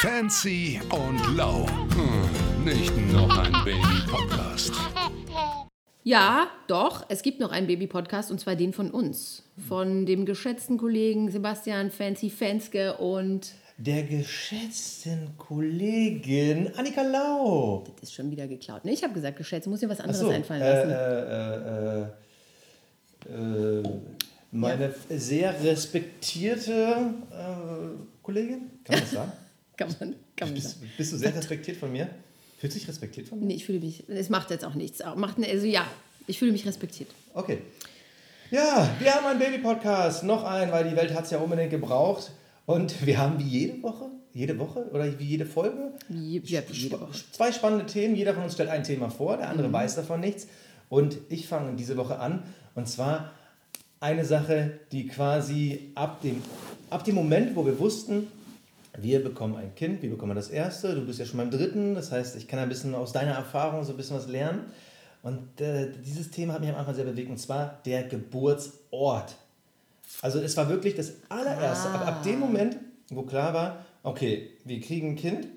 Fancy und Low. Hm, nicht noch ein Baby-Podcast. Ja, doch, es gibt noch einen Baby-Podcast und zwar den von uns. Von dem geschätzten Kollegen Sebastian Fancy Fenske und. Der geschätzten Kollegin Annika Lau. Das ist schon wieder geklaut. Ne, ich habe gesagt geschätzt, muss dir was anderes so, einfallen äh, lassen. äh, äh, äh, meine sehr respektierte äh, Kollegin, kann man das sagen? Kann man, kann man bist, bist du sehr respektiert von mir? Fühlst du dich respektiert von mir? Nee, ich fühle mich. Es macht jetzt auch nichts. Macht, also ja, ich fühle mich respektiert. Okay. Ja, wir haben einen Baby-Podcast. Noch einen, weil die Welt hat es ja unbedingt gebraucht. Und wir haben wie jede Woche, jede Woche oder wie jede Folge, Wie, ja, jede Woche. zwei spannende Themen. Jeder von uns stellt ein Thema vor, der Mhm. andere weiß davon nichts. Und ich fange diese Woche an. Und zwar eine Sache, die quasi ab dem, ab dem Moment, wo wir wussten, wir bekommen ein Kind, wir bekommen das erste, du bist ja schon beim dritten, das heißt, ich kann ein bisschen aus deiner Erfahrung so ein bisschen was lernen. Und äh, dieses Thema hat mich am Anfang sehr bewegt, und zwar der Geburtsort. Also es war wirklich das allererste, ab, ab dem Moment, wo klar war, okay, wir kriegen ein Kind,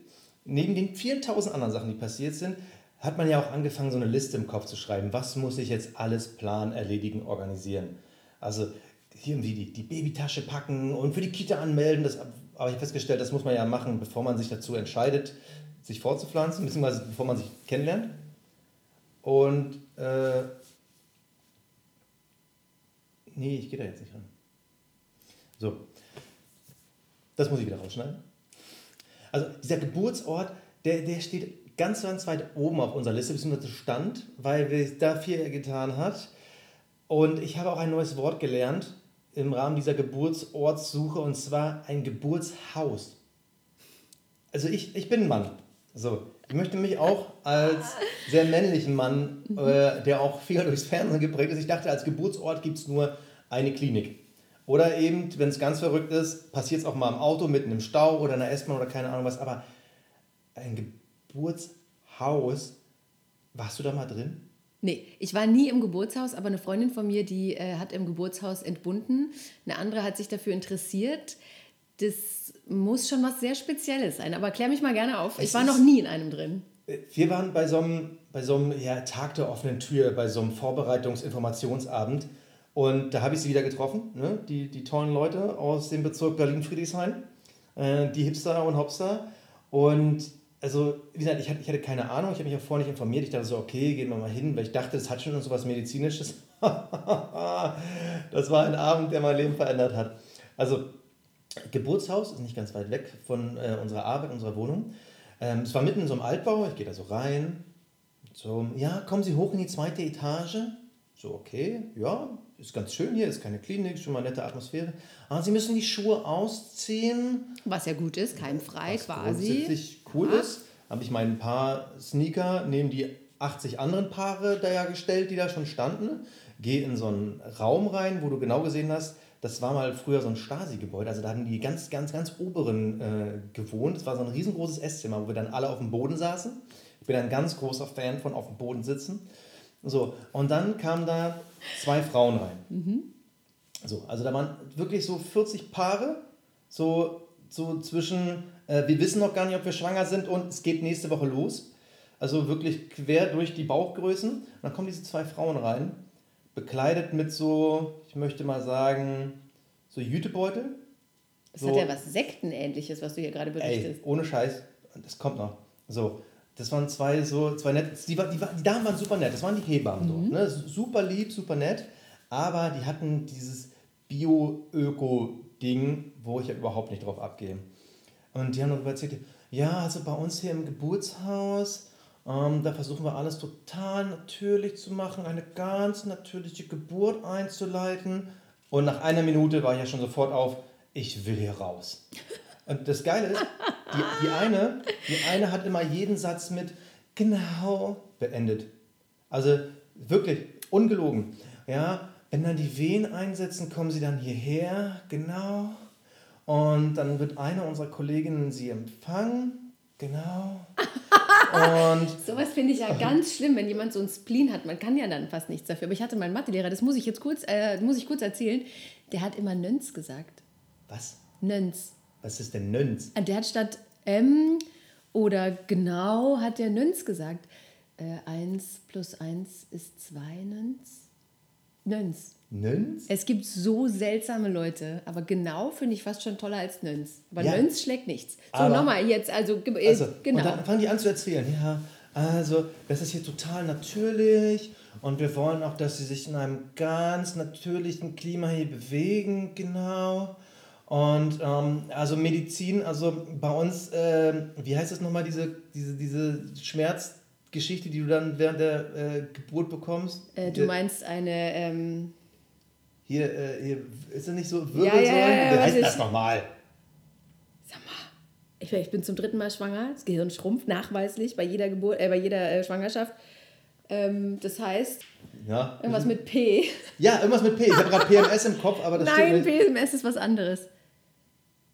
neben den vielen tausend anderen Sachen, die passiert sind, hat man ja auch angefangen, so eine Liste im Kopf zu schreiben. Was muss ich jetzt alles planen, erledigen, organisieren? Also hier irgendwie die, die Babytasche packen und für die Kita anmelden. Das habe ich festgestellt, das muss man ja machen, bevor man sich dazu entscheidet, sich vorzupflanzen, beziehungsweise bevor man sich kennenlernt. Und äh, nee, ich gehe da jetzt nicht ran. So, das muss ich wieder rausschneiden. Also dieser Geburtsort, der, der steht ganz, ganz weit oben auf unserer Liste, beziehungsweise stand, weil wir da viel getan hat. Und ich habe auch ein neues Wort gelernt im Rahmen dieser Geburtsortssuche, und zwar ein Geburtshaus. Also ich, ich bin ein Mann. So, ich möchte mich auch als sehr männlichen Mann, äh, der auch viel durchs Fernsehen geprägt ist, ich dachte, als Geburtsort gibt es nur eine Klinik. Oder eben, wenn es ganz verrückt ist, passiert es auch mal im Auto, mitten im Stau oder in der S-Bahn oder keine Ahnung was. Aber ein Geburtshaus, warst du da mal drin? Nee, ich war nie im Geburtshaus, aber eine Freundin von mir, die äh, hat im Geburtshaus entbunden. Eine andere hat sich dafür interessiert. Das muss schon was sehr Spezielles sein. Aber klär mich mal gerne auf. Es ich war noch nie in einem drin. Wir waren bei so einem, bei so einem ja, Tag der offenen Tür, bei so einem Vorbereitungs-Informationsabend. Und da habe ich sie wieder getroffen, ne? die, die tollen Leute aus dem Bezirk Berlin-Friedrichshain, äh, die Hipster und Hopster. Und also, wie gesagt, ich hatte, ich hatte keine Ahnung, ich habe mich auch vorher nicht informiert. Ich dachte so, okay, gehen wir mal hin, weil ich dachte, das hat schon so was Medizinisches. das war ein Abend, der mein Leben verändert hat. Also, Geburtshaus ist nicht ganz weit weg von äh, unserer Arbeit, unserer Wohnung. Ähm, es war mitten in so einem Altbau, ich gehe da so rein. So, ja, kommen Sie hoch in die zweite Etage. So, okay, ja, ist ganz schön hier, ist keine Klinik, schon mal nette Atmosphäre. Ah, Sie müssen die Schuhe ausziehen. Was ja gut ist, keimfrei Was quasi. grundsätzlich cool Ja. ist. Habe ich mein paar Sneaker neben die 80 anderen Paare da ja gestellt, die da schon standen. Gehe in so einen Raum rein, wo du genau gesehen hast, das war mal früher so ein Stasi-Gebäude. Also da haben die ganz, ganz, ganz oberen äh, gewohnt. Das war so ein riesengroßes Esszimmer, wo wir dann alle auf dem Boden saßen. Ich bin ein ganz großer Fan von auf dem Boden sitzen. So, und dann kamen da zwei Frauen rein. So, also da waren wirklich so 40 Paare, so, so zwischen, äh, wir wissen noch gar nicht, ob wir schwanger sind und es geht nächste Woche los. Also wirklich quer durch die Bauchgrößen. Und dann kommen diese zwei Frauen rein, bekleidet mit so, ich möchte mal sagen, so Jütebeutel. Das so, hat ja was Sektenähnliches, was du hier gerade Ey, berichtest. ohne Scheiß, das kommt noch. So, das waren zwei so, zwei nette, die, war- die, war- die Damen waren super nett, das waren die Hebammen so. Ne? Super lieb, super nett, aber die hatten dieses Bio-Öko-Ding, wo ich ja überhaupt nicht drauf abgehe. Und die haben darüber erzählt, ja, also bei uns hier im Geburtshaus, ähm, da versuchen wir alles total natürlich zu machen, eine ganz natürliche Geburt einzuleiten. Und nach einer Minute war ich ja schon sofort auf, ich will hier raus. Und das Geile ist, die, die, eine, die eine hat immer jeden Satz mit genau beendet. Also wirklich, ungelogen. Ja, wenn dann die Wehen einsetzen, kommen sie dann hierher, genau. Und dann wird eine unserer Kolleginnen sie empfangen, genau. Und Sowas finde ich ja ganz schlimm, wenn jemand so ein Spleen hat. Man kann ja dann fast nichts dafür. Aber ich hatte meinen Mathelehrer, das muss ich jetzt kurz, äh, muss ich kurz erzählen, der hat immer Nöns gesagt. was? Nöns. Was ist denn? Und Der hat statt Ähm, oder genau hat der Nöns gesagt. Äh, 1 plus 1 ist 2 Nöns. Nöns. Nöns? Es gibt so seltsame Leute, aber genau finde ich fast schon toller als Nöns. Aber Ja. Nöns schlägt nichts. So, nochmal jetzt, also, äh, Also, genau. Und dann fangen die an zu erzählen, ja, also das ist hier total natürlich und wir wollen auch, dass sie sich in einem ganz natürlichen Klima hier bewegen, genau. Und ähm, also Medizin, also bei uns, ähm, wie heißt das nochmal, diese, diese, diese Schmerzgeschichte, die du dann während der äh, Geburt bekommst? äh, du Der- meinst eine, ähm, Hier, äh, hier, ist das nicht so Ja, Wirbelsäulen? ja, ja, ja, wie heißt das nochmal? ich, ich bin zum dritten Mal schwanger, das Gehirn schrumpft nachweislich bei jeder, Geburt, äh, bei jeder äh, Schwangerschaft. Ähm, das heißt, Ja, irgendwas mit P. ja, irgendwas mit P. Ich habe gerade PMS im Kopf, aber das Nein. PMS ist was anderes.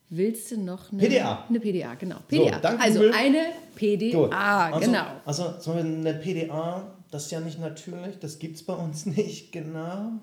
Willst du noch eine PDA. Eine PDA, genau. PDA. danke, also Google. eine PDA, also, genau. Also zum Beispiel eine PDA, das ist ja nicht natürlich, das gibt es bei uns nicht, genau.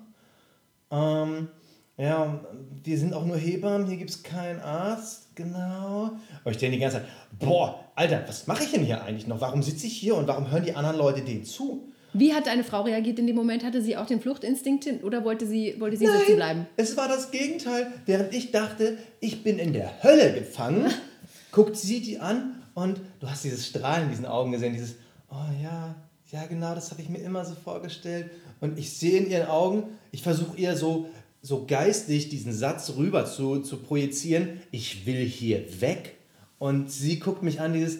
Ähm, ja, wir sind auch nur Hebammen, hier gibt es keinen Arzt, genau. Aber ich denke die ganze Zeit, boah, Alter, was mache ich denn hier eigentlich noch? Warum sitze ich hier und warum hören die anderen Leute denen zu? Wie hat deine Frau reagiert in dem Moment? Hatte sie auch den Fluchtinstinkt hin oder wollte sie, wollte sie sitzen bleiben? es war das Gegenteil. Während ich dachte, ich bin in der Hölle gefangen, guckt sie die an und du hast dieses Strahlen in diesen Augen gesehen, dieses, oh ja, ja genau, das habe ich mir immer so vorgestellt. Und ich sehe in ihren Augen, ich versuche ihr so, so geistig diesen Satz rüber zu, zu projizieren, ich will hier weg. Und sie guckt mich an, dieses,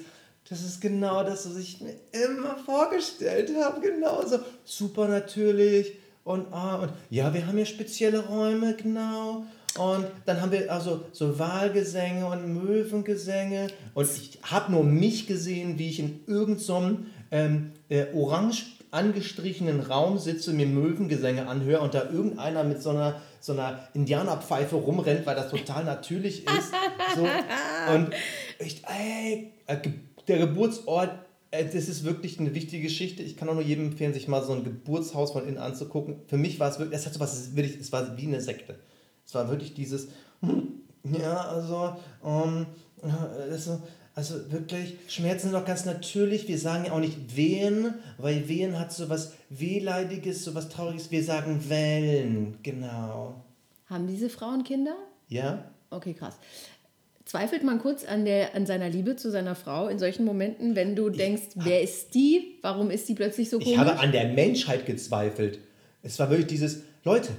das ist genau das, was ich mir immer vorgestellt habe. Genau so. Super natürlich. Und, ah, und ja, wir haben hier spezielle Räume, genau. Und dann haben wir also so Wahlgesänge und Möwengesänge. Und ich habe nur mich gesehen, wie ich in irgendeinem ähm, äh, orange angestrichenen Raum sitze, mir Möwengesänge anhöre und da irgendeiner mit so einer, so einer Indianerpfeife rumrennt, weil das total natürlich ist. So. Und ich, ey, äh, der Geburtsort, äh, das ist wirklich eine wichtige Geschichte. Ich kann auch nur jedem empfehlen, sich mal so ein Geburtshaus von innen anzugucken. Für mich war es wirklich, es hat so was, wirklich, es war wie eine Sekte. Es war wirklich dieses, hm, ja, also, ähm, ja, also, also wirklich, Schmerzen sind doch ganz natürlich. Wir sagen ja auch nicht Wehen, weil Wehen hat so was Wehleidiges, so was Trauriges. Wir sagen Wellen, genau. Haben diese Frauen Kinder? Ja? Okay, krass. Zweifelt man kurz an, der, an seiner Liebe zu seiner Frau in solchen Momenten, wenn du denkst, wer ist die? Warum ist die plötzlich so komisch? Ich habe an der Menschheit gezweifelt. Es war wirklich dieses, Leute,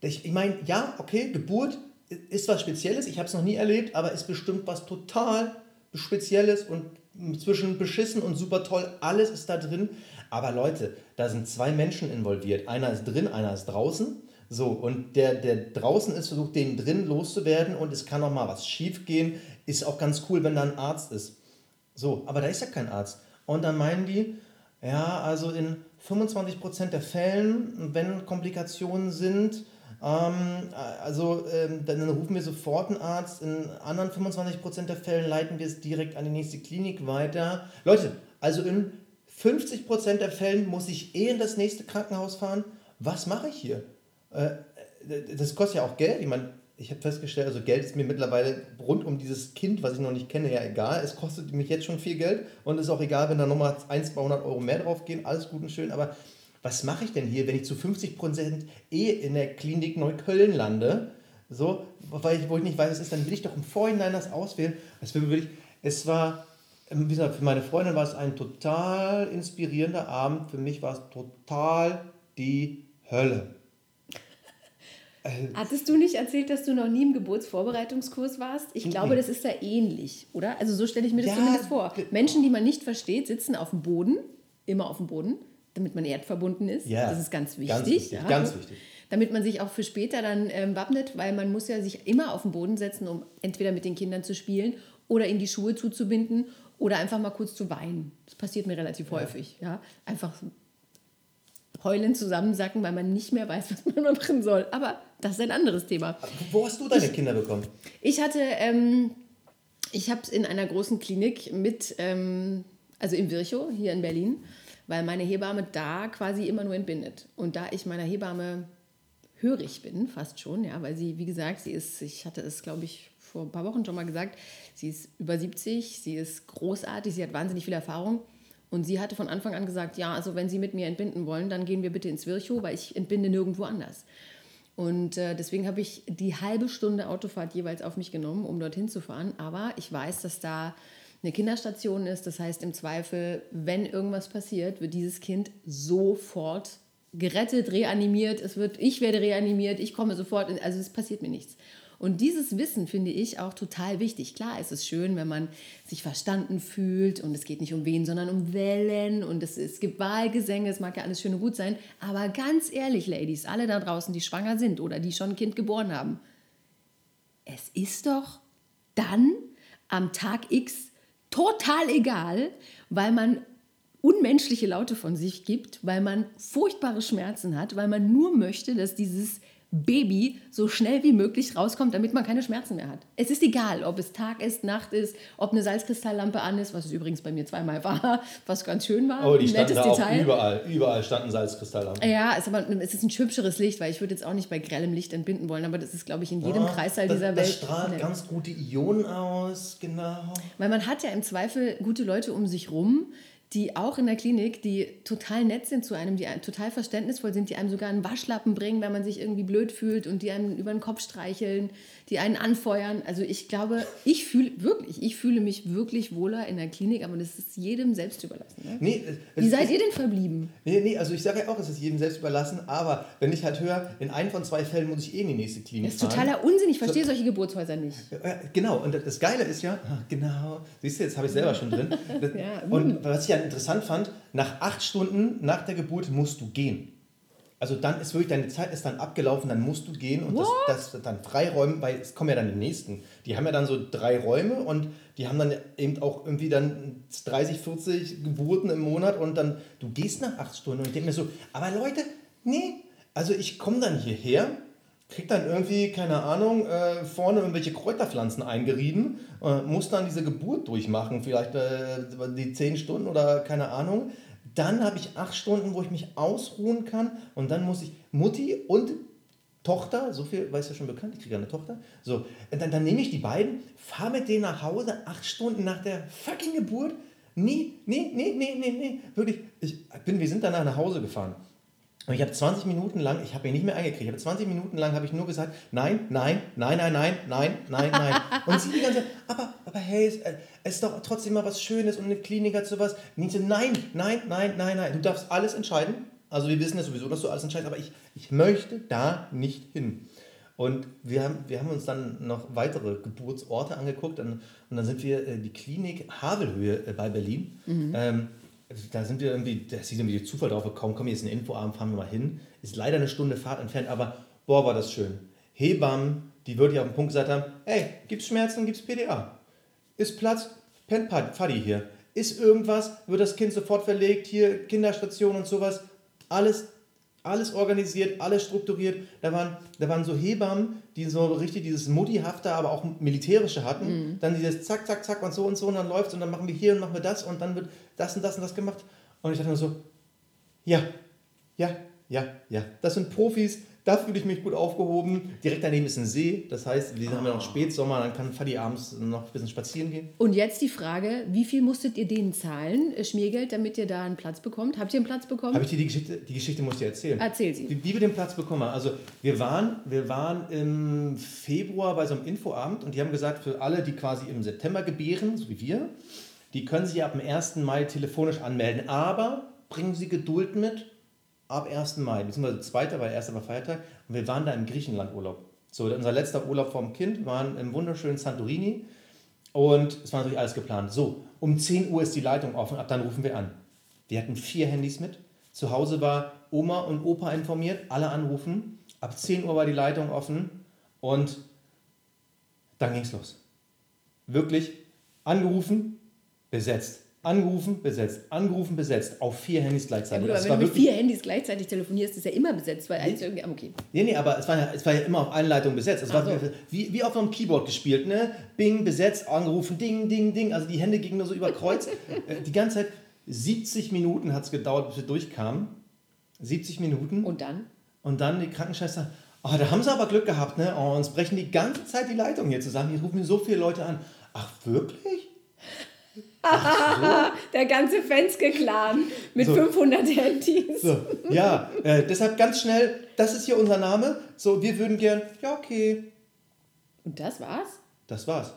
ich, ich meine, ja, okay, Geburt ist was Spezielles, ich habe es noch nie erlebt, aber ist bestimmt was total Spezielles und zwischen beschissen und super toll, alles ist da drin. Aber Leute, da sind zwei Menschen involviert. Einer ist drin, einer ist draußen. So, und der, der draußen ist, versucht den drin loszuwerden und es kann auch mal was schief gehen. Ist auch ganz cool, wenn da ein Arzt ist. So, aber da ist ja kein Arzt. Und dann meinen die, ja, also in 25% der Fällen, wenn Komplikationen sind, ähm, also ähm, dann rufen wir sofort einen Arzt. In anderen 25% der Fällen leiten wir es direkt an die nächste Klinik weiter. Leute, also in 50% der Fällen muss ich eh in das nächste Krankenhaus fahren. Was mache ich hier? Äh, das kostet ja auch Geld. Ich meine, ich habe festgestellt, also Geld ist mir mittlerweile rund um dieses Kind, was ich noch nicht kenne, ja egal. Es kostet mich jetzt schon viel Geld und es ist auch egal, wenn da nochmal 1, 200 Euro mehr drauf gehen. Alles gut und schön, aber was mache ich denn hier, wenn ich zu 50% eh in der Klinik Neukölln lande? So, weil ich, wo ich nicht weiß, was ist, dann will ich doch im Vorhinein das auswählen. Es, war wirklich, es war, ähm, wie gesagt, für meine Freundin war es ein total inspirierender Abend. Für mich war es total die Hölle. Hattest du nicht erzählt, dass du noch nie im Geburtsvorbereitungskurs warst? Ich glaube, das ist da ähnlich, oder? Also so stelle ich mir das Ja, zumindest vor. Menschen, die man nicht versteht, sitzen auf dem Boden, immer auf dem Boden, damit man erdverbunden ist. Ja, das ist ganz wichtig. ganz wichtig, ja. ganz wichtig. Damit man sich auch für später dann ähm, wappnet, weil man muss ja sich immer auf den Boden setzen, um entweder mit den Kindern zu spielen oder in die Schuhe zuzubinden oder einfach mal kurz zu weinen. Das passiert mir relativ häufig. Ja? Einfach heulend zusammensacken, weil man nicht mehr weiß, was man machen soll. Aber das ist ein anderes Thema. Wo hast du deine Kinder bekommen? Ich hatte, ähm, ich habe es in einer großen Klinik mit, ähm, also in Virchow, hier in Berlin, weil meine Hebamme da quasi immer nur entbindet. Und da ich meiner Hebamme hörig bin, fast schon, ja, weil sie, wie gesagt, sie ist, ich hatte es, glaube ich, vor ein paar Wochen schon mal gesagt. Sie ist über 70, sie ist großartig, sie hat wahnsinnig viel Erfahrung. Und sie hatte von Anfang an gesagt, ja, also wenn Sie mit mir entbinden wollen, dann gehen wir bitte ins Virchow, weil ich entbinde nirgendwo anders. Und äh, deswegen habe ich die halbe Stunde Autofahrt jeweils auf mich genommen, um dorthin zu fahren. Aber ich weiß, dass da eine Kinderstation ist. Das heißt, im Zweifel, wenn irgendwas passiert, wird dieses Kind sofort gerettet, reanimiert. Es wird, ich werde reanimiert, ich komme sofort. In, also es passiert mir nichts. Und dieses Wissen finde ich auch total wichtig. Klar, es ist schön, wenn man sich verstanden fühlt und es geht nicht um wen, sondern um Wellen und es, es gibt Wahlgesänge, es mag ja alles schön und gut sein. Aber ganz ehrlich, Ladies, alle da draußen, die schwanger sind oder die schon ein Kind geboren haben, es ist doch dann am Tag X total egal, weil man unmenschliche Laute von sich gibt, weil man furchtbare Schmerzen hat, weil man nur möchte, dass dieses Baby so schnell wie möglich rauskommt, damit man keine Schmerzen mehr hat. Es ist egal, ob es Tag ist, Nacht ist, ob eine Salzkristalllampe an ist, was es übrigens bei mir zweimal war, was ganz schön war. Oh, die standen da auch überall. Überall standen Salzkristalllampen. Ja, es ist, aber, es ist ein hübscheres Licht, weil ich würde jetzt auch nicht bei grellem Licht entbinden wollen, aber das ist, glaube ich, in jedem oh, Kreißsaal das, dieser das Welt. Das strahlt ganz gute Ionen aus, genau. Weil man hat ja im Zweifel gute Leute um sich rum, die auch in der Klinik, die total nett sind zu einem, die total verständnisvoll sind, die einem sogar einen Waschlappen bringen, wenn man sich irgendwie blöd fühlt und die einem über den Kopf streicheln, die einen anfeuern. Also ich glaube, ich fühle wirklich, ich fühle mich wirklich wohler in der Klinik, aber das ist jedem selbst überlassen. Ne? Nee, Wie seid ihr denn verblieben? Nee, nee, also ich sage ja auch, es ist jedem selbst überlassen, aber wenn ich halt höre, in einem von zwei Fällen muss ich eh in die nächste Klinik Das ist fahren. totaler Unsinn, ich verstehe so, solche Geburtshäuser nicht. Genau, und das Geile ist ja, genau, siehst du, jetzt habe ich selber schon drin. ja, und was ich ja interessant fand, nach acht Stunden nach der Geburt musst du gehen. Also dann ist wirklich, deine Zeit ist dann abgelaufen, dann musst du gehen und das, das, dann freiräumen, weil es kommen ja dann die nächsten. Die haben ja dann so drei Räume und die haben dann eben auch irgendwie dann 30, 40 Geburten im Monat und dann, du gehst nach acht Stunden und ich denke mir so, aber Leute, nee, also ich komme dann hierher, krieg dann irgendwie, keine Ahnung, äh, vorne irgendwelche Kräuterpflanzen eingerieben, äh, muss dann diese Geburt durchmachen, vielleicht äh, die zehn Stunden oder keine Ahnung. Dann habe ich acht Stunden, wo ich mich ausruhen kann und dann muss ich Mutti und Tochter, so viel weiß ja schon bekannt, ich kriege eine Tochter. So, dann, dann nehme ich die beiden, fahre mit denen nach Hause, acht Stunden nach der fucking Geburt. Nee, nee, nee, nee, nee, nee. Wirklich, ich bin, wir sind danach nach Hause gefahren. Und ich habe 20 Minuten lang, ich habe ihn nicht mehr eingekriegt, ich habe 20 Minuten lang habe ich nur gesagt, nein, nein, nein, nein, nein, nein, nein, nein. Und sie die ganze Zeit, aber, aber hey, es, äh, es ist doch trotzdem mal was Schönes und eine Klinik hat sowas. Und ich so, nein, nein, nein, nein, nein, du darfst alles entscheiden. Also wir wissen ja sowieso, dass du alles entscheidest, aber ich, ich möchte da nicht hin. Und wir haben, wir haben uns dann noch weitere Geburtsorte angeguckt und, und dann sind wir äh, die Klinik Havelhöhe äh, bei Berlin. Mhm. Ähm, da sind wir irgendwie, da ist irgendwie Zufall drauf gekommen, komm, hier ist ein Infoabend, fahren wir mal hin. Ist leider eine Stunde Fahrt entfernt, aber boah, war das schön. Hebammen, die wirklich auf den Punkt gesagt haben, ey, gibt's Schmerzen, gibt's PDA. Ist Platz, pennt hier. Ist irgendwas, wird das Kind sofort verlegt, hier Kinderstation und sowas. Alles alles organisiert, alles strukturiert. Da waren, da waren so Hebammen, die so richtig dieses Muttihafte, aber auch militärische hatten. Mhm. Dann dieses Zack, Zack, Zack und so und so und dann läuft und dann machen wir hier und machen wir das und dann wird das und das und das gemacht. Und ich dachte mir so, ja, ja, ja, ja. Das sind Profis, da fühle ich mich gut aufgehoben. Direkt daneben ist ein See, das heißt, wir haben ja noch Spätsommer, dann kann Fadi abends noch ein bisschen spazieren gehen. Und jetzt die Frage, wie viel musstet ihr denen zahlen, äh, Schmiergeld, damit ihr da einen Platz bekommt? Habt ihr einen Platz bekommen? Habe ich dir die Geschichte, die Geschichte muss ich dir erzählen. Erzähl sie. Wie, wie wir den Platz bekommen haben. Also wir waren, wir waren im Februar bei so einem Infoabend und die haben gesagt, für alle, die quasi im September gebären, so wie wir, die können sich ab dem 1. Mai telefonisch anmelden, aber bringen Sie Geduld mit, ab 1. Mai, beziehungsweise 2. weil 1. war Feiertag, und wir waren da im Griechenland Urlaub. So, unser letzter Urlaub vom Kind waren im wunderschönen Santorini und es war natürlich alles geplant. So, um 10 Uhr ist die Leitung offen, ab dann rufen wir an. Wir hatten vier Handys mit. Zu Hause war Oma und Opa informiert, alle anrufen. Ab 10 Uhr war die Leitung offen und dann ging es los. Wirklich angerufen, besetzt. Angerufen, besetzt. Angerufen, besetzt. Auf vier Handys gleichzeitig. Ja, gut, aber wenn du mit vier Handys gleichzeitig telefonierst, ist ja immer besetzt, weil eins irgendwie. Okay. Nee, nee, aber es war ja, es war ja immer auf Einleitung besetzt. Es war so. wie, wie auf einem Keyboard gespielt, ne? Bing, besetzt, angerufen, ding, ding, ding. Also die Hände gingen nur so über Kreuz. Äh, die ganze Zeit, 70 Minuten hat es gedauert, bis wir durchkamen. 70 Minuten. Und dann? Und dann die Krankenschwester, Oh, da haben sie aber Glück gehabt, ne? Oh, uns brechen die ganze Zeit die Leitungen hier zusammen. Hier rufen so viele Leute an. Ach, wirklich? Der ganze Fenske-Clan mit So. 500 Handys. So, ja, äh, deshalb ganz schnell, das ist hier unser Name. So, wir würden gern, ja, okay. Und das war's? Das war's.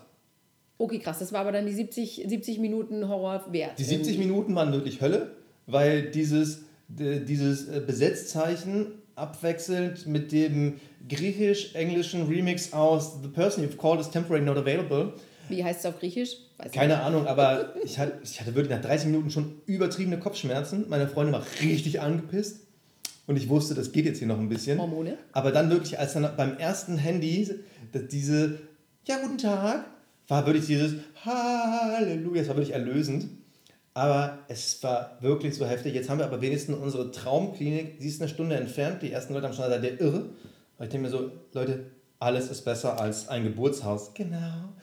Okay, krass. Das war aber dann die 70, 70 Minuten Horror wert. Die 70 Minuten waren wirklich Hölle, weil dieses, d- dieses äh, Besetzzeichen abwechselnd mit dem griechisch-englischen Remix aus The Person You've Called is Temporary Not Available. Wie heißt es auf Griechisch? Keine Ahnung, aber ich hatte, ich hatte wirklich nach 30 Minuten schon übertriebene Kopfschmerzen. Meine Freundin war richtig angepisst und ich wusste, das geht jetzt hier noch ein bisschen. Hormone? Aber dann wirklich, als dann beim ersten Handy diese, ja, guten Tag, war wirklich dieses Halleluja, es war wirklich erlösend. Aber es war wirklich so heftig. Jetzt haben wir aber wenigstens unsere Traumklinik, sie ist eine Stunde entfernt. Die ersten Leute haben schon gesagt, der irre. Und ich denke mir so, Leute, alles ist besser als ein Geburtshaus. Genau.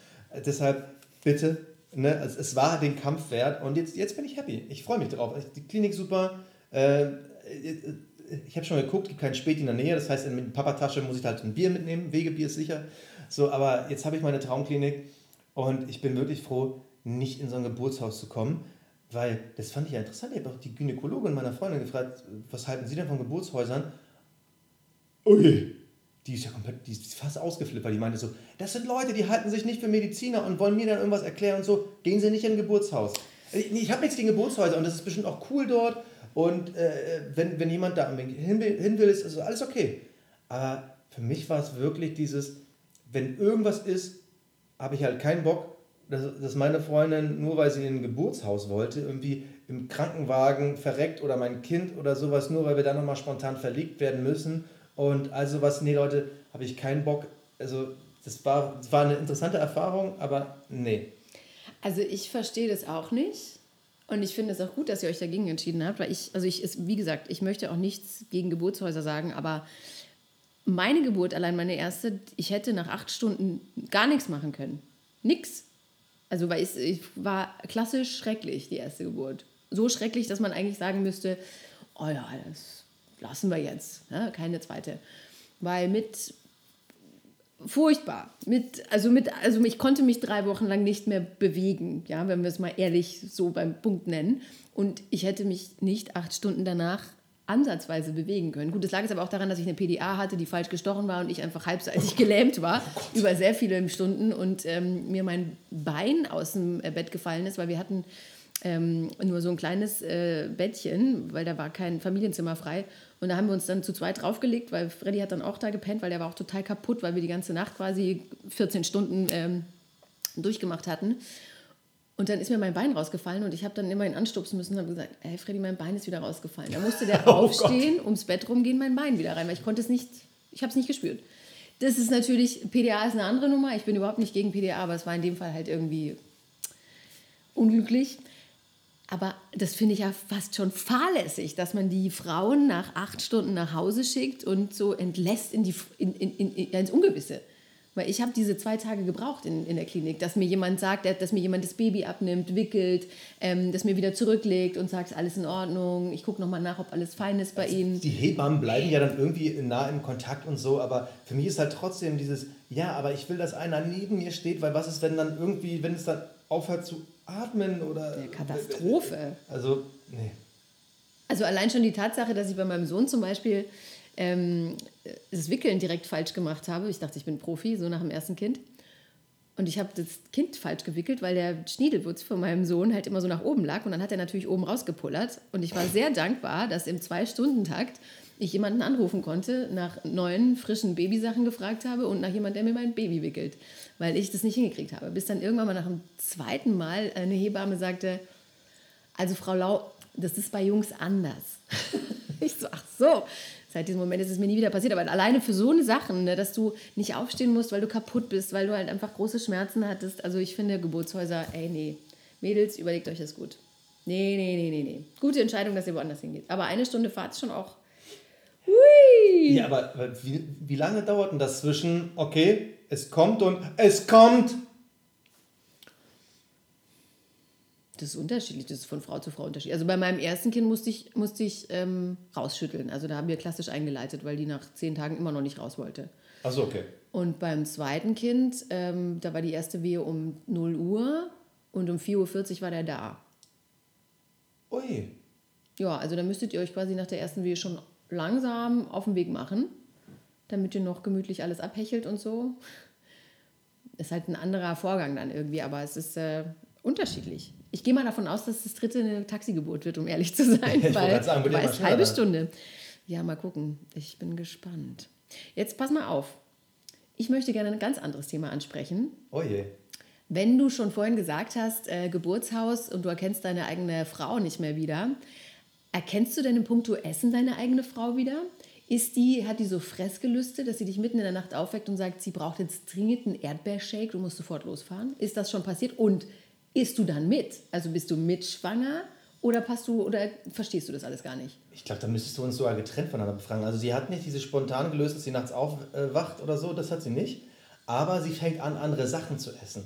Deshalb bitte, ne, es, es war den Kampf wert und jetzt, jetzt bin ich happy. Ich freue mich drauf. Die Klinik super. Äh, äh, ich habe schon geguckt, gibt kein Späti in der Nähe. Das heißt, in der Papatasche muss ich halt ein Bier mitnehmen. Wegebier ist sicher. So, aber jetzt habe ich meine Traumklinik und ich bin wirklich froh, nicht in so ein Geburtshaus zu kommen, weil das fand ich ja interessant. Ich habe auch die Gynäkologin meiner Freundin gefragt, was halten Sie denn von Geburtshäusern? Ui, die ist ja komplett, die ist fast ausgeflippt, weil die meinte so, das sind Leute, die halten sich nicht für Mediziner und wollen mir dann irgendwas erklären und so, gehen Sie nicht in ein Geburtshaus. Ich, ich habe nichts gegen Geburtshäuser und das ist bestimmt auch cool dort und äh, wenn, wenn jemand da hin will, hin will, ist also alles okay. Aber für mich war es wirklich dieses, wenn irgendwas ist, habe ich halt keinen Bock, dass, dass meine Freundin, nur weil sie in ein Geburtshaus wollte, irgendwie im Krankenwagen verreckt oder mein Kind oder sowas, nur weil wir dann nochmal spontan verlegt werden müssen. Und also was, nee Leute, habe ich keinen Bock. Also das war, das war eine interessante Erfahrung, aber nee. Also ich verstehe das auch nicht. Und ich finde es auch gut, dass ihr euch dagegen entschieden habt, weil ich, also ich wie gesagt, ich möchte auch nichts gegen Geburtshäuser sagen, aber meine Geburt, allein meine erste, ich hätte nach acht Stunden gar nichts machen können. Nix. Also weil ich, ich war klassisch schrecklich, die erste Geburt. So schrecklich, dass man eigentlich sagen müsste, oh ja, das lassen wir jetzt, ne? keine zweite. Weil mit furchtbar. Mit, also mit, also ich konnte mich drei Wochen lang nicht mehr bewegen, ja, wenn wir es mal ehrlich so beim Punkt nennen. Und ich hätte mich nicht acht Stunden danach ansatzweise bewegen können. Gut, das lag jetzt aber auch daran, dass ich eine PDA hatte, die falsch gestochen war und ich einfach halbseitig gelähmt war über sehr viele Stunden und ähm, mir mein Bein aus dem äh, Bett gefallen ist, weil wir hatten ähm, nur so ein kleines äh, Bettchen, weil da war kein Familienzimmer frei. Und da haben wir uns dann zu zweit draufgelegt, weil Freddy hat dann auch da gepennt, weil der war auch total kaputt, weil wir die ganze Nacht quasi 14 Stunden ähm, durchgemacht hatten. Und dann ist mir mein Bein rausgefallen und ich habe dann immer ihn anstupsen müssen und habe gesagt, hey Freddy, mein Bein ist wieder rausgefallen. Da musste der Oh aufstehen, ums Bett rumgehen, mein Bein wieder rein, weil ich konnte es nicht, ich habe es nicht gespürt. Das ist natürlich, PDA ist eine andere Nummer. Ich bin überhaupt nicht gegen PDA, aber es war in dem Fall halt irgendwie unglücklich. Aber das finde ich ja fast schon fahrlässig, dass man die Frauen nach acht Stunden nach Hause schickt und so entlässt in die, in, in, in, ins Ungewisse. Weil ich habe diese zwei Tage gebraucht in, in der Klinik, dass mir jemand sagt, dass mir jemand das Baby abnimmt, wickelt, ähm, das mir wieder zurücklegt und sagt, alles in Ordnung. Ich gucke nochmal nach, ob alles fein ist bei Ihnen. Die Hebammen bleiben ja dann irgendwie nah im Kontakt und so, aber für mich ist halt trotzdem dieses, ja, aber ich will, dass einer neben mir steht, weil was ist, wenn dann irgendwie, wenn es dann aufhört zu atmen oder... Eine Katastrophe. Also, nee. Also allein schon die Tatsache, dass ich bei meinem Sohn zum Beispiel ähm, das Wickeln direkt falsch gemacht habe. Ich dachte, ich bin Profi, so nach dem ersten Kind. Und ich habe das Kind falsch gewickelt, weil der Schniedelwurz von meinem Sohn halt immer so nach oben lag. Und dann hat er natürlich oben rausgepullert. Und ich war sehr dankbar, dass im Zwei-Stunden-Takt ich jemanden anrufen konnte, nach neuen, frischen Babysachen gefragt habe und nach jemandem, der mir mein Baby wickelt. Weil ich das nicht hingekriegt habe. Bis dann irgendwann mal nach dem zweiten Mal eine Hebamme sagte, also Frau Lau, das ist bei Jungs anders. ich so, ach so. Seit diesem Moment ist es mir nie wieder passiert. Aber alleine für so eine Sachen, ne, dass du nicht aufstehen musst, weil du kaputt bist, weil du halt einfach große Schmerzen hattest. Also ich finde Geburtshäuser, ey, nee. Mädels, überlegt euch das gut. Nee, nee, nee, nee, nee. Gute Entscheidung, dass ihr woanders hingeht. Aber eine Stunde Fahrt ist schon auch. Hui! Ja, aber wie, wie lange dauert denn das zwischen, okay, es kommt und es kommt? Das ist unterschiedlich, das ist von Frau zu Frau unterschiedlich. Also bei meinem ersten Kind musste ich, musste ich ähm, rausschütteln. Also da haben wir klassisch eingeleitet, weil die nach zehn Tagen immer noch nicht raus wollte. Achso, okay. Und beim zweiten Kind, ähm, da war die erste Wehe um 0 Uhr und um 4.40 Uhr war der da. Ui. Ja, also da müsstet ihr euch quasi nach der ersten Wehe schon langsam auf den Weg machen, damit ihr noch gemütlich alles abhechelt und so. Ist halt ein anderer Vorgang dann irgendwie, aber es ist äh, unterschiedlich. Ich gehe mal davon aus, dass das dritte eine Taxigeburt wird, um ehrlich zu sein. Ich weil sagen, weil es halbe. Stunde. Ja, mal gucken. Ich bin gespannt. Jetzt pass mal auf. Ich möchte gerne ein ganz anderes Thema ansprechen. Oh je. Wenn du schon vorhin gesagt hast, äh, Geburtshaus und du erkennst deine eigene Frau nicht mehr wieder, erkennst du denn im Punkto Essen deine eigene Frau wieder? Ist die, hat die so Fressgelüste, dass sie dich mitten in der Nacht aufweckt und sagt, sie braucht jetzt dringend einen Erdbeershake, du musst sofort losfahren? Ist das schon passiert? Und isst du dann mit? Also bist du mitschwanger oder passt du oder verstehst du das alles gar nicht? Ich glaube, da müsstest du uns sogar getrennt voneinander befragen. Also sie hat nicht diese spontan gelöst, dass sie nachts aufwacht oder so, das hat sie nicht. Aber sie fängt an, andere Sachen zu essen.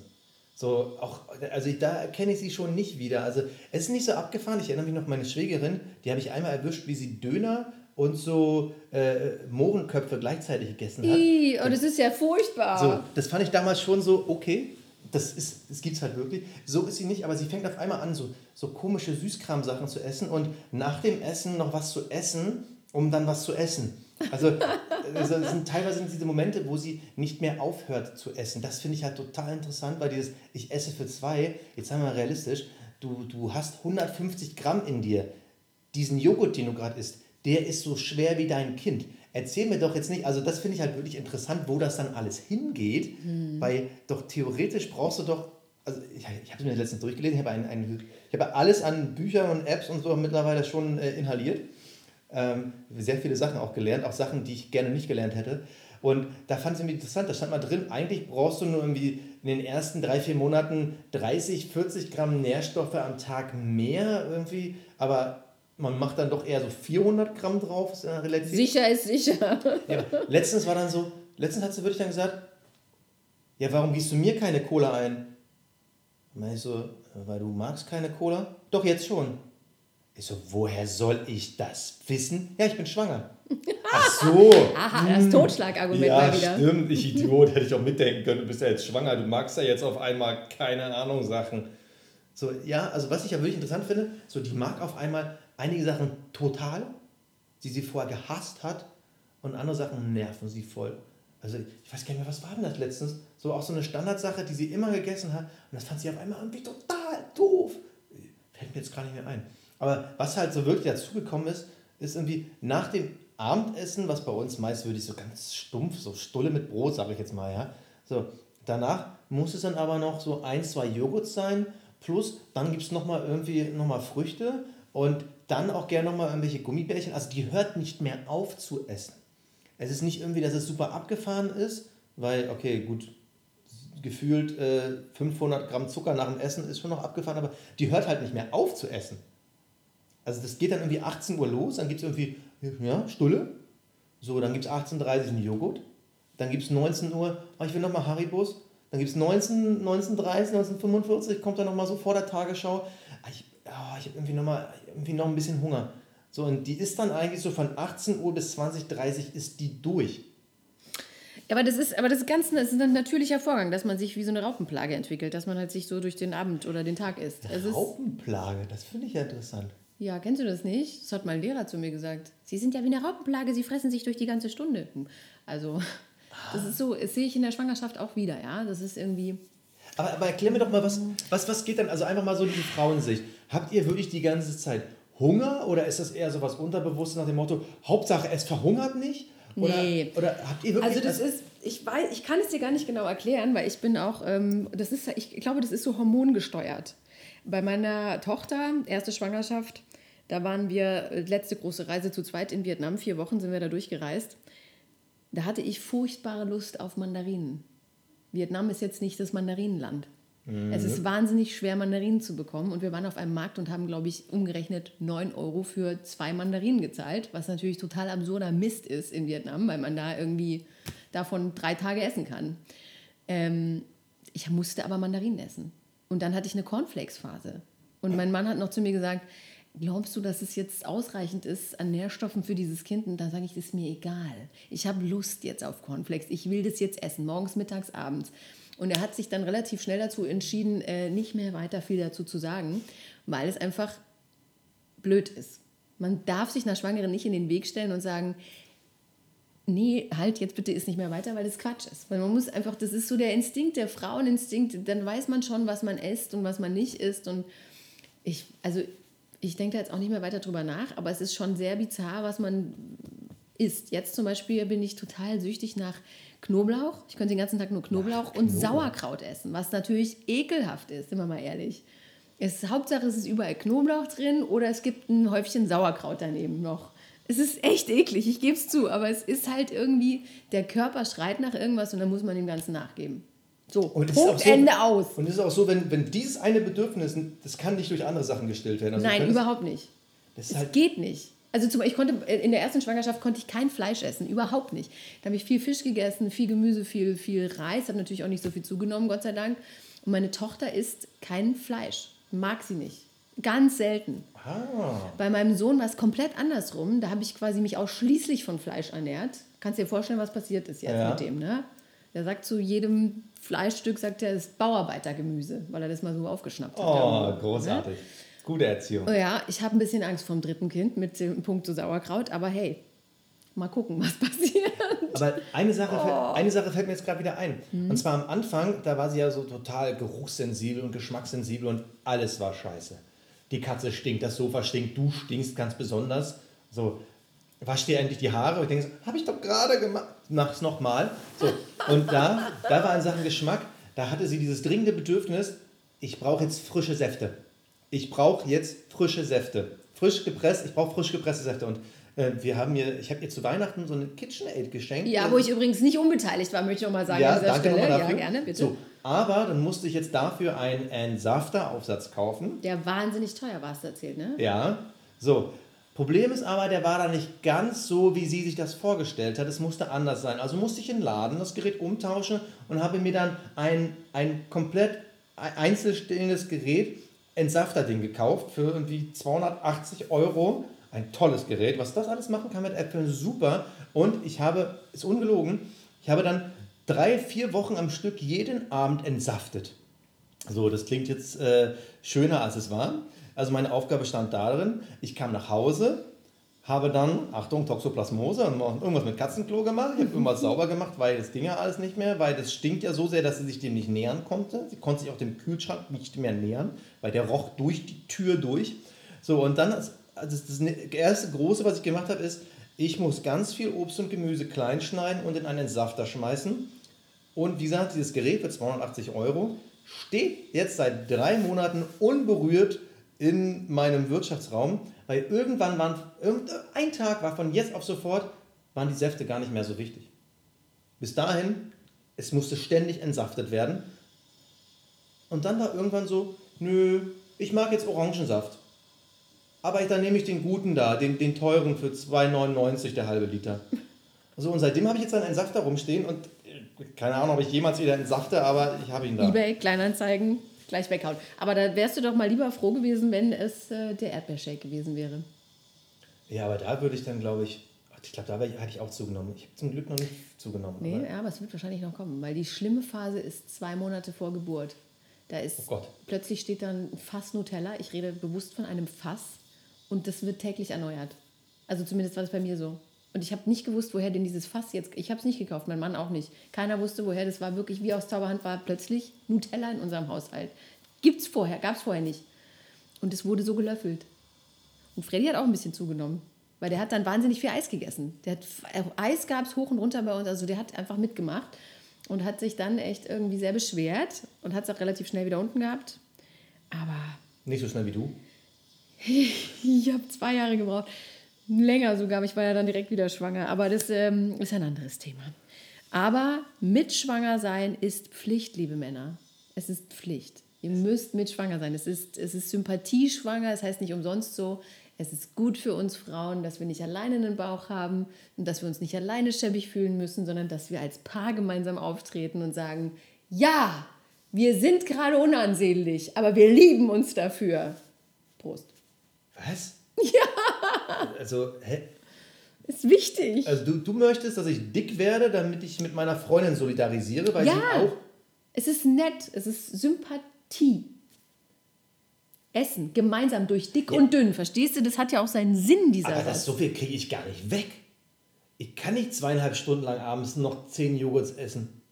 So, auch, also ich, da erkenne ich sie schon nicht wieder. Also es ist nicht so abgefahren. Ich erinnere mich noch an meine Schwägerin, die habe ich einmal erwischt, wie sie Döner und so äh, Mohrenköpfe gleichzeitig gegessen hat. Ih, oh, das ist ja furchtbar. So, das fand ich damals schon so, okay, das, ist, das gibt es halt wirklich. So ist sie nicht, aber sie fängt auf einmal an, so, so komische Süßkram-Sachen zu essen und nach dem Essen noch was zu essen, um dann was zu essen. Also, also es sind teilweise sind diese Momente, wo sie nicht mehr aufhört zu essen. Das finde ich halt total interessant, weil dieses, ich esse für zwei, jetzt sagen wir mal realistisch, du, du hast 150 Gramm in dir. Diesen Joghurt, den du gerade isst, der ist so schwer wie dein Kind. Erzähl mir doch jetzt nicht, also das finde ich halt wirklich interessant, wo das dann alles hingeht, weil doch theoretisch brauchst du doch, also ich, ich habe es mir letztens durchgelesen, ich habe, ein, ein, ich habe alles an Büchern und Apps und so mittlerweile schon äh, inhaliert. Ähm, sehr viele Sachen auch gelernt, auch Sachen, die ich gerne nicht gelernt hätte. Und da fand ich es irgendwie interessant, da stand mal drin, eigentlich brauchst du nur irgendwie in den ersten drei, vier Monaten 30, 40 Gramm Nährstoffe am Tag mehr irgendwie, aber man macht dann doch eher so 400 Gramm drauf, ist ja relativ Sicher ist sicher. ja, letztens war dann so, letztens hat sie wirklich dann gesagt, ja, warum gießt du mir keine Cola ein? Und ich so, weil du magst keine Cola? Doch, jetzt schon. Ich so, woher soll ich das wissen? Ja, ich bin schwanger. Ach so. Aha, das Totschlagargument ja, mal wieder. stimmt. Ich Idiot, hätte ich auch mitdenken können. Du bist ja jetzt schwanger, du magst ja jetzt auf einmal keine Ahnung Sachen. So, ja, also was ich ja wirklich interessant finde, so die mag auf einmal einige Sachen total, die sie vorher gehasst hat und andere Sachen nerven sie voll. Also ich weiß gar nicht mehr, was war denn das letztens? So auch so eine Standardsache, die sie immer gegessen hat und das fand sie auf einmal irgendwie total doof. Fällt mir jetzt gar nicht mehr ein. Aber was halt so wirklich dazugekommen ist, ist irgendwie nach dem Abendessen, was bei uns meist würde ich so ganz stumpf, so Stulle mit Brot, sage ich jetzt mal, ja. So, danach muss es dann aber noch so ein, zwei Joghurts sein, plus dann gibt es nochmal irgendwie nochmal Früchte und dann auch gerne nochmal irgendwelche Gummibärchen. Also die hört nicht mehr auf zu essen. Es ist nicht irgendwie, dass es super abgefahren ist, weil, okay, gut, gefühlt äh, 500 Gramm Zucker nach dem Essen ist schon noch abgefahren, aber die hört halt nicht mehr auf zu essen. Also das geht dann irgendwie 18 Uhr los, dann gibt es irgendwie, ja, Stulle. So, dann gibt es 18.30 Uhr einen Joghurt. Dann gibt es 19 Uhr, oh, ich will nochmal Haribos. Dann gibt es 19, 19.30 19.45 kommt dann nochmal so vor der Tagesschau. Ah, Ich, oh, ich habe irgendwie, noch mal- irgendwie noch ein bisschen Hunger. So, und die ist dann eigentlich so von 18 Uhr bis 20.30 ist die durch. Aber das ist, aber das ist ganz, das ist ein natürlicher Vorgang, dass man sich wie so eine Raupenplage entwickelt, dass man halt sich so durch den Abend oder den Tag isst. Ist, Raupenplage, das finde ich ja interessant. Ja, kennst du das nicht? Das hat mein Lehrer zu mir gesagt. Sie sind ja wie eine Raupenplage, sie fressen sich durch die ganze Stunde. Also, das ist so, das sehe ich in der Schwangerschaft auch wieder, ja. Das ist irgendwie. Aber, aber erklär mir doch mal, was, was, was geht dann, also einfach mal so die Frauensicht. Habt ihr wirklich die ganze Zeit Hunger oder ist das eher so was Unterbewusstes nach dem Motto, Hauptsache es verhungert nicht? Oder, Nee. oder habt ihr wirklich... Also das ist, ich weiß, ich kann es dir gar nicht genau erklären, weil ich bin auch, ähm, das ist, ich glaube, das ist so hormongesteuert. Bei meiner Tochter, erste Schwangerschaft, da waren wir, letzte große Reise zu zweit in Vietnam, vier Wochen sind wir da durchgereist. Da hatte ich furchtbare Lust auf Mandarinen. Vietnam ist jetzt nicht das Mandarinenland. Es ist wahnsinnig schwer, Mandarinen zu bekommen. Und wir waren auf einem Markt und haben, glaube ich, umgerechnet 9 Euro für zwei Mandarinen gezahlt, was natürlich total absurder Mist ist in Vietnam, weil man da irgendwie davon drei Tage essen kann. Ähm, ich musste aber Mandarinen essen. Und dann hatte ich eine Cornflakes-Phase. Und mein Mann hat noch zu mir gesagt, glaubst du, dass es jetzt ausreichend ist an Nährstoffen für dieses Kind? Und da sage ich, das ist mir egal. Ich habe Lust jetzt auf Cornflakes. Ich will das jetzt essen, morgens, mittags, abends. Und er hat sich dann relativ schnell dazu entschieden, äh, nicht mehr weiter viel dazu zu sagen, weil es einfach blöd ist. Man darf sich einer Schwangeren nicht in den Weg stellen und sagen, nee, halt jetzt bitte ist nicht mehr weiter, weil das Quatsch ist. Weil man muss einfach, das ist so der Instinkt, der Fraueninstinkt, dann weiß man schon, was man isst und was man nicht isst. Und ich, also ich denke da jetzt auch nicht mehr weiter drüber nach, aber es ist schon sehr bizarr, was man isst. Jetzt zum Beispiel bin ich total süchtig nach Knoblauch. Ich könnte den ganzen Tag nur Knoblauch Ach, und Knoblauch. Sauerkraut essen, was natürlich ekelhaft ist, sind wir mal ehrlich. Es, Hauptsache es ist überall Knoblauch drin oder es gibt ein Häufchen Sauerkraut daneben noch. Es ist echt eklig, ich gebe es zu, aber es ist halt irgendwie, der Körper schreit nach irgendwas und dann muss man dem Ganzen nachgeben. So, und Punkt, so, Ende aus. Und es ist auch so, wenn, wenn dieses eine Bedürfnis, das kann nicht durch andere Sachen gestillt werden. Also Nein, überhaupt nicht. Das es halt geht nicht. Also zum, ich konnte in der ersten Schwangerschaft konnte ich kein Fleisch essen, überhaupt nicht. Da habe ich viel Fisch gegessen, viel Gemüse, viel, viel Reis, habe natürlich auch nicht so viel zugenommen, Gott sei Dank. Und meine Tochter isst kein Fleisch, mag sie nicht. Ganz selten. Ah. Bei meinem Sohn war es komplett andersrum. Da habe ich quasi mich ausschließlich von Fleisch ernährt. Kannst dir vorstellen, was passiert ist jetzt ja. mit dem, ne? Der sagt zu jedem Fleischstück, sagt er, es ist Bauarbeitergemüse, weil er das mal so aufgeschnappt hat. Oh, großartig. Ne? Gute Erziehung. Oh ja, ich habe ein bisschen Angst vom dritten Kind mit dem Punkt zu Sauerkraut, aber hey, mal gucken, was passiert. Aber eine Sache, oh. fällt, eine Sache fällt mir jetzt gerade wieder ein. Mhm. Und zwar am Anfang, da war sie ja so total geruchssensibel und geschmackssensibel und alles war scheiße. Die Katze stinkt, das Sofa stinkt, du stinkst ganz besonders. So, wasch dir endlich die Haare. Und ich denke, habe ich doch gerade gemacht. Mach's nochmal. So, und da, da war in Sachen Geschmack, da hatte sie dieses dringende Bedürfnis, ich brauche jetzt frische Säfte ich brauche jetzt frische Säfte. Frisch gepresst, ich brauche frisch gepresste Säfte. Und wir haben mir, ich habe ihr zu Weihnachten so eine KitchenAid geschenkt. Ja, wo ich übrigens nicht unbeteiligt war, möchte ich auch mal sagen ja, an dieser Stelle. Ja, gerne, bitte. So, aber dann musste ich jetzt dafür einen Entsafter-Aufsatz kaufen. Der wahnsinnig teuer war, es erzählt, ne? Ja. So, Problem ist aber, der war da nicht ganz so, wie sie sich das vorgestellt hat. Es musste anders sein. Also musste ich in den Laden das Gerät umtauschen und habe mir dann ein, ein komplett einzelstehendes Gerät Entsafterding gekauft für irgendwie 280 Euro. Ein tolles Gerät. Was das alles machen kann mit Äpfeln, super. Und ich habe, ist ungelogen, ich habe dann drei, vier Wochen am Stück jeden Abend entsaftet. So, das klingt jetzt äh, schöner, als es war. Also meine Aufgabe stand darin, ich kam nach Hause, habe dann, Achtung, Toxoplasmose und irgendwas mit Katzenklo gemacht. Ich habe irgendwas sauber gemacht, weil das ging ja alles nicht mehr, weil das stinkt ja so sehr, dass sie sich dem nicht nähern konnte. Sie konnte sich auch dem Kühlschrank nicht mehr nähern, weil der roch durch die Tür durch. So, und dann, also das erste Große, was ich gemacht habe, ist, ich muss ganz viel Obst und Gemüse klein schneiden und in einen Safter schmeißen. Und wie gesagt, dieses Gerät für 280 Euro steht jetzt seit drei Monaten unberührt in meinem Wirtschaftsraum weil irgendwann waren, ein Tag war von jetzt auf sofort, waren die Säfte gar nicht mehr so wichtig. Bis dahin, es musste ständig entsaftet werden. Und dann war irgendwann so, nö, ich mag jetzt Orangensaft. Aber dann nehme ich den guten da, den, den teuren für 2,99 der halbe Liter. So, und seitdem habe ich jetzt einen Safter rumstehen und äh, keine Ahnung, ob ich jemals wieder entsafte, aber ich habe ihn da. Ebay, Kleinanzeigen gleich weghauen. Aber da wärst du doch mal lieber froh gewesen, wenn es äh, der Erdbeershake gewesen wäre. Ja, aber da würde ich dann, glaube ich, ich glaube, da hätte ich auch zugenommen. Ich habe zum Glück noch nicht zugenommen. Nee, aber. ja, aber es wird wahrscheinlich noch kommen, weil die schlimme Phase ist zwei Monate vor Geburt. Da ist oh plötzlich steht dann ein Fass Nutella. Ich rede bewusst von einem Fass und das wird täglich erneuert. Also zumindest war das bei mir so. Und ich habe nicht gewusst, woher denn dieses Fass jetzt. Ich habe es nicht gekauft, mein Mann auch nicht. Keiner wusste, woher das war. Wirklich wie aus Zauberhand war plötzlich Nutella in unserem Haushalt. Gibt es vorher, gab es vorher nicht. Und es wurde so gelöffelt. Und Freddy hat auch ein bisschen zugenommen, weil der hat dann wahnsinnig viel Eis gegessen. Der hat, Eis gab es hoch und runter bei uns, also der hat einfach mitgemacht und hat sich dann echt irgendwie sehr beschwert und hat es auch relativ schnell wieder unten gehabt. Aber. Nicht so schnell wie du? Ich habe zwei Jahre gebraucht. Länger sogar, ich war ja dann direkt wieder schwanger. Aber das ähm, ist ein anderes Thema. Aber mitschwanger sein ist Pflicht, liebe Männer. Es ist Pflicht. Ihr müsst mitschwanger sein. Es ist, es ist sympathieschwanger, das heißt nicht umsonst so. Es ist gut für uns Frauen, dass wir nicht alleine einen Bauch haben und dass wir uns nicht alleine schäbig fühlen müssen, sondern dass wir als Paar gemeinsam auftreten und sagen, ja, wir sind gerade unansehnlich, aber wir lieben uns dafür. Prost. Was? Ja. Also, hä? Ist wichtig. Also du, du möchtest, dass ich dick werde, damit ich mit meiner Freundin solidarisiere, weil ja. sie auch. Es ist nett, es ist Sympathie. Essen, gemeinsam durch dick Ja. und dünn. Verstehst du? Das hat ja auch seinen Sinn, dieser Aber das, so viel kriege ich gar nicht weg. Ich kann nicht zweieinhalb Stunden lang abends noch zehn Joghurts essen.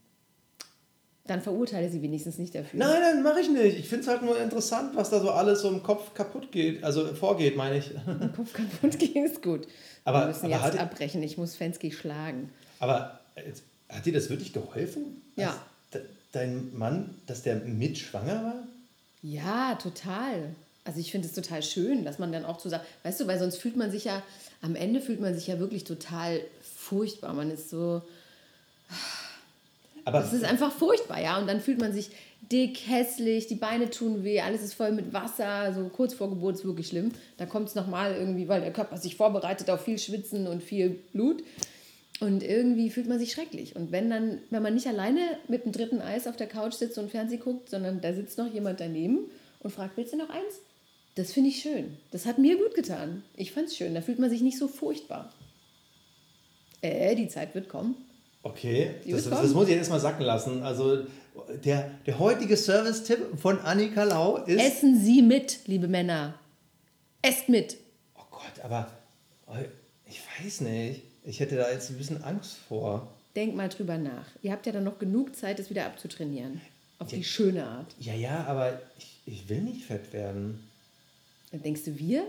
Dann verurteile sie wenigstens nicht dafür. Nein, nein, mache ich nicht. Ich finde es halt nur interessant, was da so alles so im Kopf kaputt geht. Also vorgeht, meine ich. Im Kopf kaputt gehen ist gut. Aber- Wir müssen aber jetzt hat- abbrechen. Ich muss Fensky schlagen. Aber jetzt, hat dir das wirklich geholfen? Ja. Dein Mann, dass der mitschwanger war? Ja, total. Also ich finde es total schön, dass man dann auch zusammen, weißt du, weil sonst fühlt man sich ja, am Ende fühlt man sich ja wirklich total furchtbar. Man ist so, Aber es ist einfach furchtbar, ja. Und dann fühlt man sich dick, hässlich, die Beine tun weh, alles ist voll mit Wasser. So kurz vor Geburt ist wirklich schlimm. Da kommt es nochmal irgendwie, weil der Körper sich vorbereitet auf viel Schwitzen und viel Blut. Und irgendwie fühlt man sich schrecklich. Und wenn dann, wenn man nicht alleine mit dem dritten Eis auf der Couch sitzt und Fernsehen guckt, sondern da sitzt noch jemand daneben und fragt, willst du noch eins? Das finde ich schön. Das hat mir gut getan. Ich fand es schön. Da fühlt man sich nicht so furchtbar. Äh, die Zeit wird kommen. Okay, das, das, muss ich jetzt mal sacken lassen. Also der, der heutige Service-Tipp von Annika Lau ist... Essen Sie mit, liebe Männer. Esst mit. Oh Gott, aber ich weiß nicht. Ich hätte da jetzt ein bisschen Angst vor. Denk mal drüber nach. Ihr habt ja dann noch genug Zeit, es wieder abzutrainieren. Auf die schöne Art. Ja, ja, aber ich, ich will nicht fett werden. Dann denkst du, wir?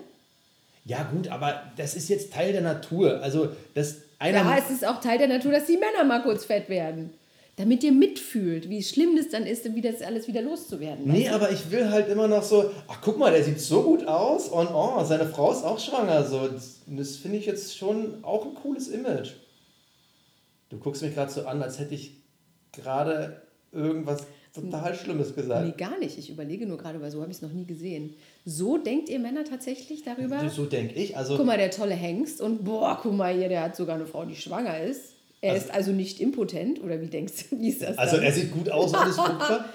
Ja gut, aber das ist jetzt Teil der Natur. Also das einer... Ja, es ist auch Teil der Natur, dass die Männer mal kurz fett werden. Damit ihr mitfühlt, wie schlimm das dann ist, wie das alles wieder loszuwerden. Nee, aber ich will halt immer noch so, ach guck mal, der sieht so gut aus und oh, seine Frau ist auch schwanger. So, das, das finde ich jetzt schon auch ein cooles Image. Du guckst mich gerade so an, als hätte ich gerade irgendwas total Schlimmes gesagt. Nee, gar nicht. Ich überlege nur gerade, weil so habe ich es noch nie gesehen. So denkt ihr Männer tatsächlich darüber? So denke ich. Also, Guck mal, der tolle Hengst und boah, guck mal hier, der hat sogar eine Frau, die schwanger ist. Er ist also nicht impotent oder wie denkst du, wie ist das also dann? er sieht gut aus und ist fruchtbar.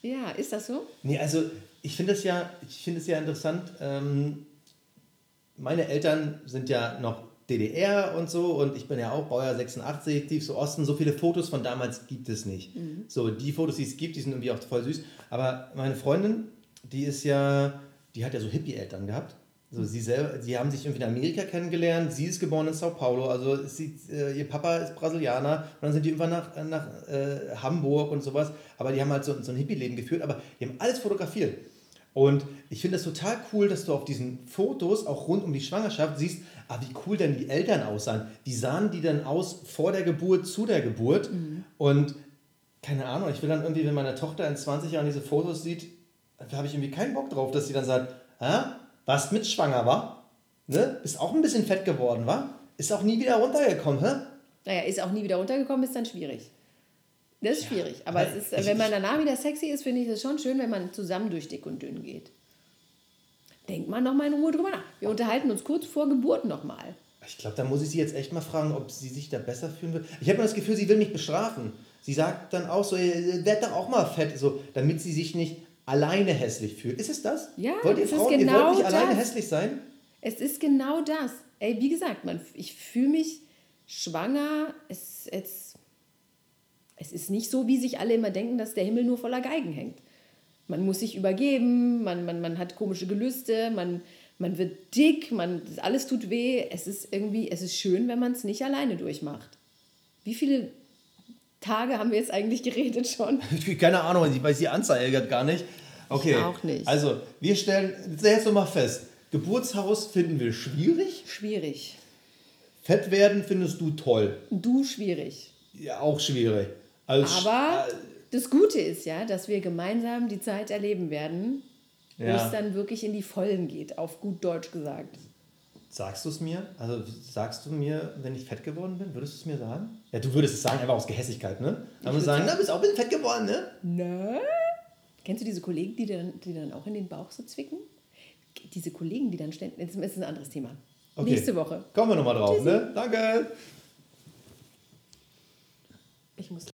Ja, ist das so? Nee, also ich finde es ja, ich finde es ja interessant. Ähm, meine Eltern sind ja noch DDR und so und ich bin ja auch Baujahr 86, tiefste Osten. So viele Fotos von damals gibt es nicht. So, die Fotos, die es gibt, die sind irgendwie auch voll süß. Aber meine Freundin, die ist ja, die hat ja so Hippie-Eltern gehabt. So, sie selber, sie haben sich irgendwie in Amerika kennengelernt. Sie ist geboren in Sao Paulo, also sie, äh, ihr Papa ist Brasilianer. Und dann sind die irgendwann nach, nach äh, Hamburg und sowas. Aber die haben halt so, so ein Hippie-Leben geführt, aber die haben alles fotografiert. Und ich finde das total cool, dass du auf diesen Fotos, auch rund um die Schwangerschaft, siehst, ah, wie cool denn die Eltern aussahen. Wie sahen die denn aus vor der Geburt, zu der Geburt? Und keine Ahnung, ich will dann irgendwie, wenn meine Tochter in 20 Jahren diese Fotos sieht, da habe ich irgendwie keinen Bock drauf, dass sie dann sagt, ah, warst mit schwanger, war? Ne? Bist auch ein bisschen fett geworden, war? Ist auch nie wieder runtergekommen, hä? Naja, ist auch nie wieder runtergekommen, ist dann schwierig. Das ist schwierig. Aber es ist, ich- wenn man danach wieder sexy ist, finde ich es schon schön, wenn man zusammen durch dick und dünn geht. Denkt mal nochmal in Ruhe drüber nach. Wir unterhalten uns kurz vor Geburt nochmal. Ich glaube, da muss ich sie jetzt echt mal fragen, ob sie sich da besser fühlen will. Ich habe immer das Gefühl, sie will mich bestrafen. Sie sagt dann auch so, "Äh, werd doch auch mal fett, so, damit sie sich nicht alleine hässlich fühlt. Ist es das? Ja, wollt ihr Frauen, ihr genau wollt nicht alleine das. hässlich sein? Es ist genau das. Ey, wie gesagt, man, ich fühle mich schwanger. Es, es, es ist nicht so, wie sich alle immer denken, dass der Himmel nur voller Geigen hängt. Man muss sich übergeben, man, man, man hat komische Gelüste, man, man wird dick, man, alles tut weh. Es ist irgendwie, es ist schön, wenn man es nicht alleine durchmacht. Wie viele Tage haben wir jetzt eigentlich geredet schon? Keine Ahnung, ich weiß die Anzahl grad gar nicht. Okay. auch nicht. Also, wir stellen jetzt noch mal fest. Geburtshaus finden wir schwierig. Schwierig. Fett werden findest du toll. Du schwierig. Ja, auch schwierig. Als Aber äh, das Gute ist ja, dass wir gemeinsam die Zeit erleben werden, wo ja. es dann wirklich in die Vollen geht, auf gut Deutsch gesagt. Sagst du es mir? Also sagst du mir, wenn ich fett geworden bin, würdest du es mir sagen? Ja, du würdest es sagen, einfach aus Gehässigkeit, ne? Aber du sagen, na, bist auch ein bisschen fett geworden, ne? Ne? Kennst du diese Kollegen, die dann, die dann auch in den Bauch so zwicken? Diese Kollegen, die dann ständig. Das ist ein anderes Thema. Okay. Nächste Woche. Kommen wir nochmal drauf, Tschüssi. ne? Danke. Ich muss